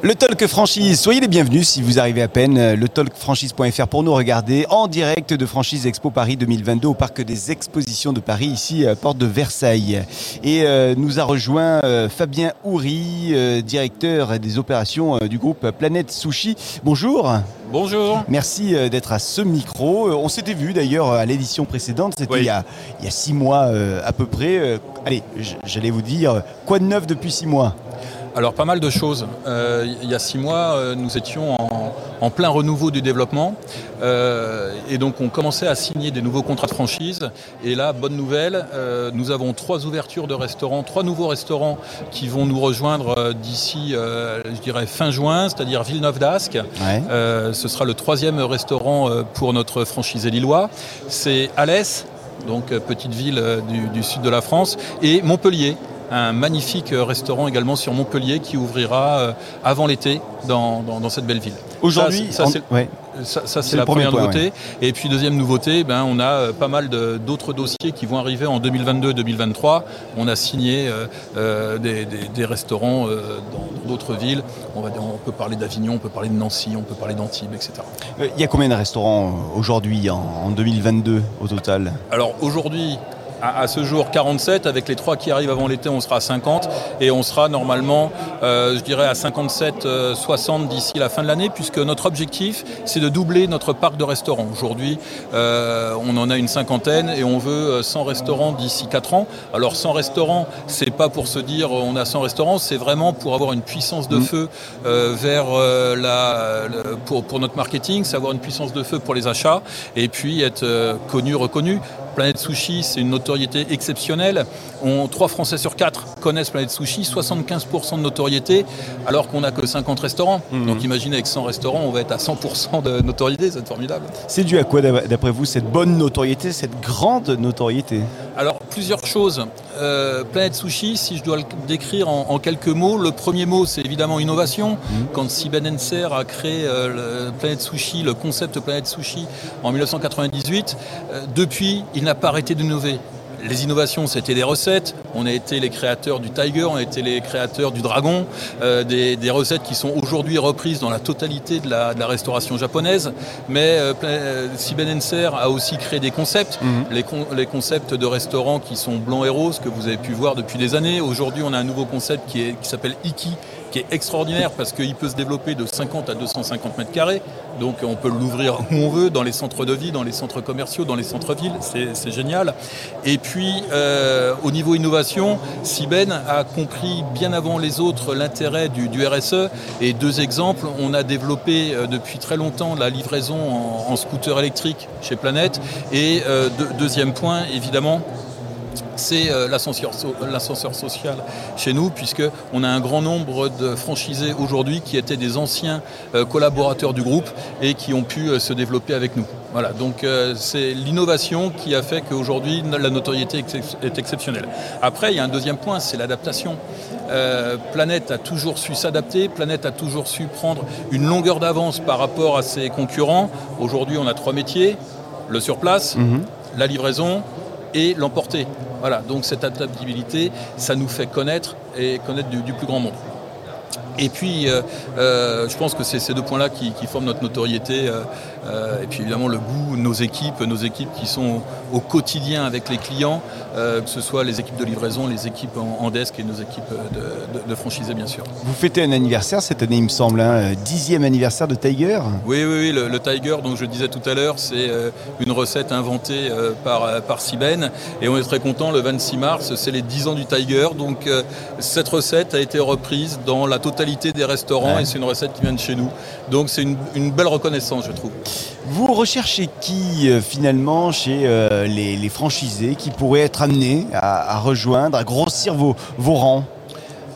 Le Talk Franchise, soyez les bienvenus si vous arrivez à peine. euh, Le talkfranchise.fr pour nous regarder en direct de Franchise Expo Paris 2022 au Parc des Expositions de Paris, ici à Porte de Versailles. Et euh, nous a rejoint euh, Fabien Houry, euh, directeur des opérations euh, du groupe Planète Sushi. Bonjour. Bonjour. Merci euh, d'être à ce micro. Euh, On s'était vu d'ailleurs à l'édition précédente, c'était Oui. il, y a, il y a six mois euh, à peu près. Euh, Allez, j'allais vous dire, quoi de neuf depuis six mois? Alors pas mal de choses. Euh, il y a six mois, euh, nous étions en, en plein renouveau du développement Euh, et donc on commençait à signer des nouveaux contrats de franchise. Et là, bonne nouvelle, nous avons trois ouvertures de restaurants, trois nouveaux restaurants qui vont nous rejoindre d'ici, je dirais fin juin, c'est-à-dire Villeneuve d'Ascq. Ouais. Ce sera le troisième restaurant pour notre franchisé lillois. C'est Alès, donc petite ville du, du sud de la France, et Montpellier. Un magnifique euh, restaurant également sur Montpellier qui ouvrira euh, avant l'été dans, dans- dans cette belle ville. Aujourd'hui, Ça, c'est- ouais. La première point, nouveauté. Et puis deuxième nouveauté, ben, on a euh, pas mal d'autres dossiers qui vont arriver en 2022-2023. On a signé euh, euh, des, des- des restaurants euh, dans d'autres villes. On, va on peut parler d'Avignon, on peut parler de Nancy, on peut parler d'Antibes, etc. Il y a combien de restaurants aujourd'hui en, en 2022 au total? Alors aujourd'hui, à, à ce jour, 47. Avec les trois qui arrivent avant l'été, on sera à 50. Et on sera normalement, euh, je dirais, à 57, euh, 60 d'ici la fin de l'année, puisque notre objectif, c'est de doubler notre parc de restaurants. Aujourd'hui, euh, on en a une cinquantaine et on veut euh, 100 restaurants d'ici 4 ans. Alors 100 restaurants, c'est pas pour se dire on a 100 restaurants, c'est vraiment pour avoir une puissance de feu euh, vers la, pour, pour notre marketing, c'est avoir une puissance de feu pour les achats et puis être connu, reconnu. Planète Sushi, c'est une notoriété exceptionnelle. On, 3 Français sur 4 connaissent Planète Sushi, 75% de notoriété, alors qu'on n'a que 50 restaurants. Donc imaginez avec 100 restaurants, on va être à 100% de notoriété, c'est formidable. C'est dû à quoi d'après vous cette bonne notoriété, cette grande notoriété? Alors, plusieurs choses. Euh, Planète Sushi, si je dois le décrire en, en quelques mots, le premier mot, c'est évidemment innovation. Quand Siben Enser a créé euh, le Planète Sushi, le concept Planète Sushi en 1998, euh, depuis, il n'a pas arrêté d'innover. Les innovations, c'était des recettes. On a été les créateurs du Tiger, on a été les créateurs du Dragon, euh, des, des recettes qui sont aujourd'hui reprises dans la totalité de la, de la restauration japonaise. Mais euh, euh, Siben Enser a aussi créé des concepts, les, con- les concepts de restaurants qui sont blancs et roses que vous avez pu voir depuis des années. Aujourd'hui, on a un nouveau concept qui, est- qui s'appelle Iki, qui est extraordinaire parce qu'il peut se développer de 50 à 250 mètres carrés. Donc on peut l'ouvrir où on veut, dans les centres de vie, dans les centres commerciaux, dans les centres-villes. C'est génial. Et puis, euh, au niveau innovation, Siben a compris bien avant les autres l'intérêt du, RSE. Et deux exemples, on a développé euh, depuis très longtemps la livraison en, scooter électrique chez Planète. Et euh, deux- deuxième point, évidemment, c'est euh, l'ascenseur so- l'ascenseur social chez nous, puisqu'on a un grand nombre de franchisés aujourd'hui qui étaient des anciens euh, collaborateurs du groupe et qui ont pu euh, se développer avec nous. Voilà, donc c'est l'innovation qui a fait qu'aujourd'hui la notoriété est exceptionnelle. Après, il y a un deuxième point, c'est l'adaptation. Euh, Planète a toujours su s'adapter, Planète a toujours su prendre une longueur d'avance par rapport à ses concurrents. Aujourd'hui, on a trois métiers, le surplace, la livraison et l'emporter. Voilà, donc cette adaptabilité, ça nous fait connaître et connaître du, plus grand monde. Et puis, euh, euh, je pense que c'est ces deux points-là qui, forment notre notoriété. euh, et puis évidemment le goût, nos équipes, nos équipes qui sont au quotidien avec les clients, euh, que ce soit les équipes de livraison, les équipes en, en desk et nos équipes de, de, de franchisés bien sûr. Vous fêtez un anniversaire cette année, il me semble, hein, euh, dixième anniversaire de Tiger. Oui, oui, oui, le, le Tiger, donc je le disais tout à l'heure, c'est euh, une recette inventée par, par Siben. Et on est très content, le 26 mars, c'est les 10 ans du Tiger. Donc cette recette a été reprise dans la totalité des restaurants Ouais. et c'est une recette qui vient de chez nous. Donc c'est une, une belle reconnaissance, je trouve. Vous recherchez qui euh, finalement chez euh, les, les franchisés qui pourraient être amenés à, à rejoindre, à grossir vos, vos rangs?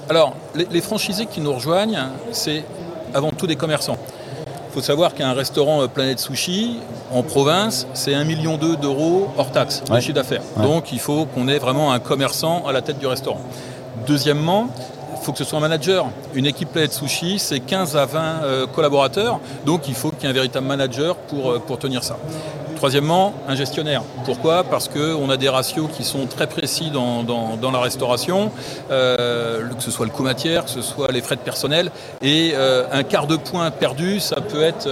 Alors, les, les franchisés qui nous rejoignent, c'est avant tout des commerçants. Il faut savoir qu'un restaurant euh, Planète Sushi, en province, c'est 1,2 million d'euros hors taxe de Ouais. chiffre d'affaires. Ouais. Donc il faut qu'on ait vraiment un commerçant à la tête du restaurant. Deuxièmement, faut que ce soit un manager. Une équipe Planète Sushi, c'est 15 à 20 euh, collaborateurs, donc il faut qu'il y ait un véritable manager pour, euh, pour tenir ça. Troisièmement, un gestionnaire. Pourquoi? Parce qu'on a des ratios qui sont très précis dans, dans, la restauration, euh, que ce soit le coût matière, que ce soit les frais de personnel, et un quart de point perdu, ça peut être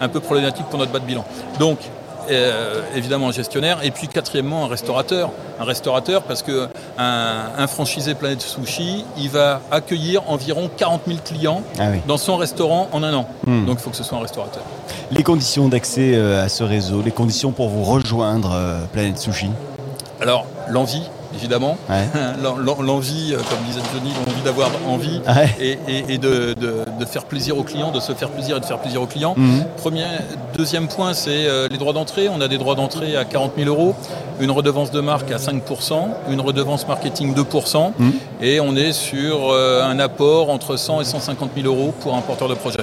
un peu problématique pour notre bas de bilan. Donc, euh, évidemment un gestionnaire, et puis quatrièmement un restaurateur. Un restaurateur parce que un, franchisé Planète Sushi, il va accueillir environ 40 000 clients Ah oui. dans son restaurant en un an. Hmm. Donc il faut que ce soit un restaurateur. Les conditions d'accès euh, à ce réseau, les conditions pour vous rejoindre euh, Planète Sushi? Alors l'envie, évidemment. Ouais. L'envie, euh, comme disait Johnny, l'envie d'avoir envie Ouais. et, et- et de, de- de faire plaisir aux clients, de se faire plaisir et de faire plaisir aux clients. Mhm. Premier, deuxième point, c'est euh, les droits d'entrée. On a des droits d'entrée à 40 000 euros, une redevance de marque à 5% une redevance marketing 2 Mhm. et on est sur euh, un apport entre 100 et 150 000 euros pour un porteur de projet.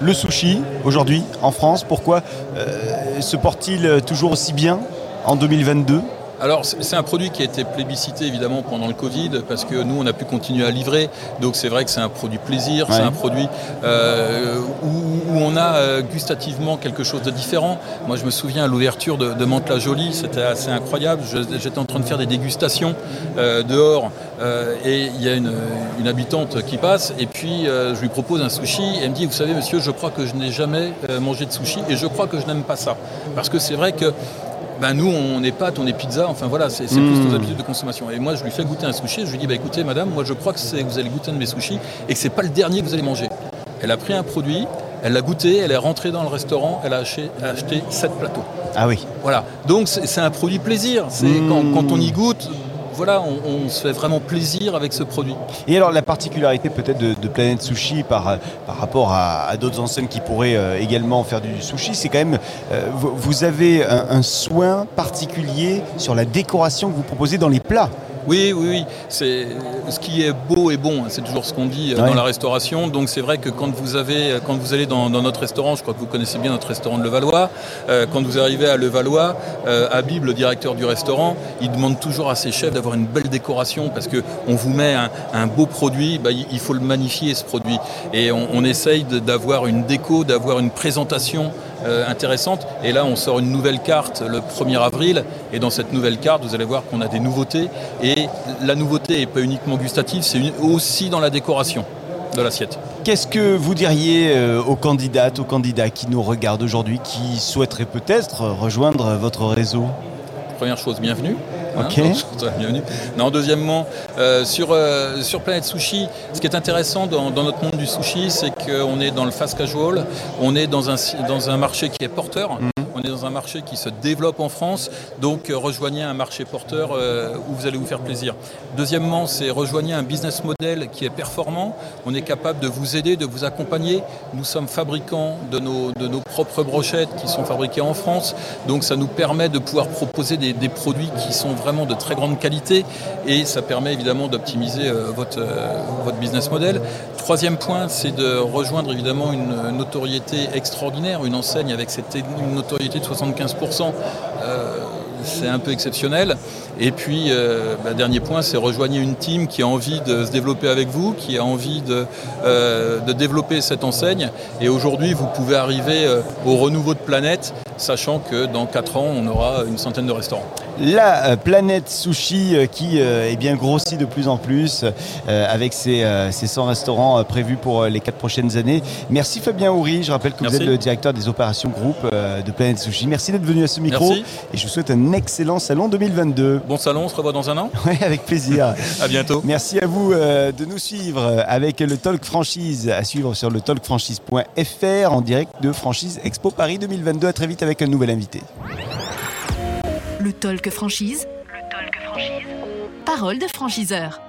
Le sushi, aujourd'hui, en France, pourquoi euh, se porte-t-il toujours aussi bien en 2022 Alors, c'est un produit qui a été plébiscité évidemment pendant le Covid parce que nous, on a pu continuer à livrer. Donc, c'est vrai que c'est un produit plaisir, c'est un produit euh, où, où on a euh, gustativement quelque chose de différent. Moi, je me souviens à l'ouverture de, de Mantes-la-Jolie, c'était assez incroyable. J'étais en train de faire des dégustations euh, dehors euh, et il y a une, une habitante qui passe et puis euh, je lui propose un sushi et elle me dit, vous savez, monsieur, je crois que je n'ai jamais euh, mangé de sushi et je crois que je n'aime pas ça. Parce que c'est vrai que ben nous, on est pâtes, on est pizza, enfin voilà, c'est c'est Mmh. plus nos habitudes de consommation. Et moi, je lui fais goûter un sushi, je lui dis, bah, écoutez, madame, moi je crois que vous allez goûter un de mes sushis et que c'est pas le dernier que vous allez manger. Elle a pris un produit, elle l'a goûté, elle est rentrée dans le restaurant, elle a acheté, elle a acheté 7 plateaux. Ah oui. Voilà, donc c'est c'est un produit plaisir. C'est Mmh. quand, quand on y goûte, voilà, on, se fait vraiment plaisir avec ce produit. Et alors la particularité peut-être de, Planète Sushi par, rapport à, d'autres enseignes qui pourraient euh, également faire du sushi, c'est quand même, euh, vous, avez un soin particulier sur la décoration que vous proposez dans les plats. Oui, oui, oui. C'est ce qui est beau et bon. hein, C'est toujours ce qu'on dit euh, Ouais. dans la restauration. Donc c'est vrai que quand vous avez, euh, quand vous allez dans, dans notre restaurant, je crois que vous connaissez bien notre restaurant de Levallois. euh, quand vous arrivez à Levallois, euh, Habib, le directeur du restaurant, il demande toujours à ses chefs d'avoir une belle décoration parce que on vous met un, un beau produit, bah, il faut le magnifier ce produit. Et on, on essaye d'avoir une déco, d'avoir une présentation euh, intéressante. Et là, on sort une nouvelle carte le 1er avril. Et dans cette nouvelle carte, vous allez voir qu'on a des nouveautés. Et la nouveauté n'est pas uniquement gustative, c'est une- aussi dans la décoration de l'assiette. Qu'est-ce que vous diriez euh, aux candidates, aux candidats qui nous regardent aujourd'hui, qui souhaiteraient peut-être rejoindre votre réseau? Première chose, bienvenue. Donc, bienvenue. Non, deuxièmement, euh, sur, euh, sur Planète Sushi, ce qui est intéressant dans, dans notre monde du sushi, c'est qu'on est dans le fast casual, on est dans un, dans un marché qui est porteur, on est dans un marché qui se développe en France, donc euh, rejoignez un marché porteur euh, où vous allez vous faire plaisir. Deuxièmement, c'est rejoignez un business model qui est performant, on est capable de vous aider, de vous accompagner. Nous sommes fabricants de nos, de nos propres brochettes qui sont fabriquées en France, donc ça nous permet de pouvoir proposer des, produits qui sont vraiment de très grande qualité et ça permet évidemment d'optimiser euh, votre, votre business model. Troisième point, c'est de rejoindre évidemment une notoriété extraordinaire, une enseigne avec cette une notoriété de 75%. euh, c'est un peu exceptionnel. Et puis, euh, bah, dernier point, c'est rejoigner une team qui a envie de se développer avec vous, qui a envie de, euh, de développer cette enseigne. Et aujourd'hui, vous pouvez arriver au renouveau de planète, sachant que dans 4 ans, on aura une centaine de restaurants. La euh, planète sushi euh, qui euh, est bien grossie de plus en plus euh, avec ses, euh, ses 100 restaurants euh, prévus pour les 4 prochaines années. Merci Fabien Houry, je rappelle que vous êtes le directeur des opérations groupe euh, de Planète Sushi. Merci d'être venu à ce micro Merci. et je vous souhaite un excellent salon 2022. Bon salon, on se revoit dans un an. Ouais, avec plaisir. À bientôt. Merci à vous euh, de nous suivre avec le Talk Franchise à suivre sur le talkfranchise.fr en direct de Franchise Expo Paris 2022. À très vite avec un nouvel invité. Le talk franchise. Le talk franchise. Parole de franchiseur.